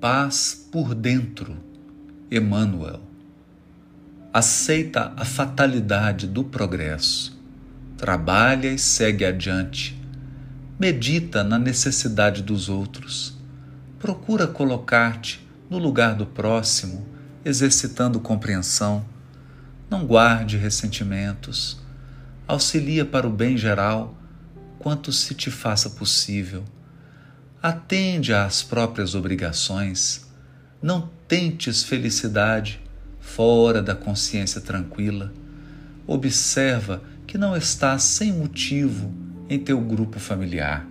Paz por dentro, Emmanuel. Aceita a fatalidade do progresso. Trabalha e segue adiante. Medita na necessidade dos outros. Procura colocar-te no lugar do próximo, exercitando compreensão. Não guarde ressentimentos. Auxilia para o bem geral quanto se te faça possível. Atende às próprias obrigações. Não tentes felicidade fora da consciência tranquila. Observa que não estás sem motivo em teu grupo familiar.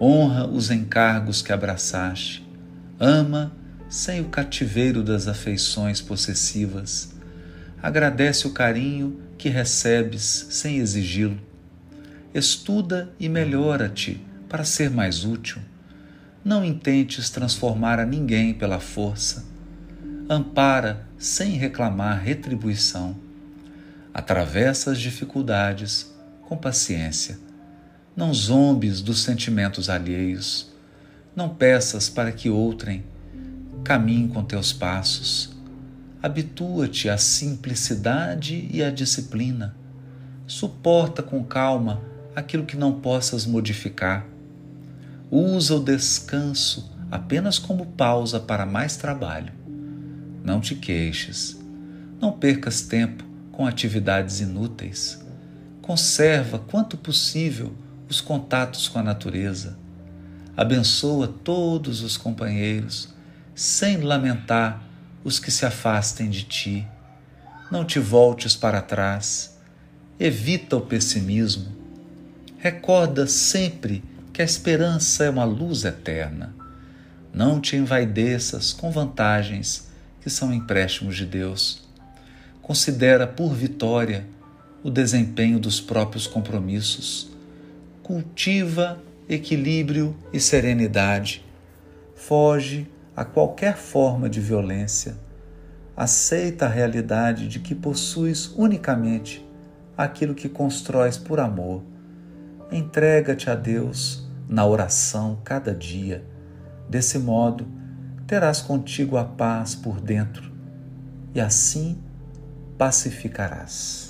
Honra os encargos que abraçaste. Ama sem o cativeiro das afeições possessivas. Agradece o carinho que recebes sem exigi-lo estuda e melhora-te para ser mais útil. Não intentes transformar a ninguém pela força. Ampara sem reclamar retribuição. Atravessa as dificuldades com paciência. Não zombes dos sentimentos alheios. Não peças para que outrem caminhe com teus passos. Habitua-te à simplicidade e à disciplina. Suporta com calma aquilo que não possas modificar. Usa o descanso apenas como pausa para mais trabalho. Não te queixes. Não percas tempo com atividades inúteis. Conserva quanto possível os contatos com a natureza. Abençoa todos os companheiros, sem lamentar os que se afastem de ti. Não te voltes para trás. Evita o pessimismo Recorda sempre que a esperança é uma luz eterna. Não te envaideças com vantagens que são empréstimos de Deus. Considera por vitória o desempenho dos próprios compromissos. Cultiva equilíbrio e serenidade. Foge a qualquer forma de violência. Aceita a realidade de que possuis unicamente aquilo que constróis por amor Entrega-te a Deus na oração cada dia. Desse modo, terás contigo a paz por dentro e assim pacificarás.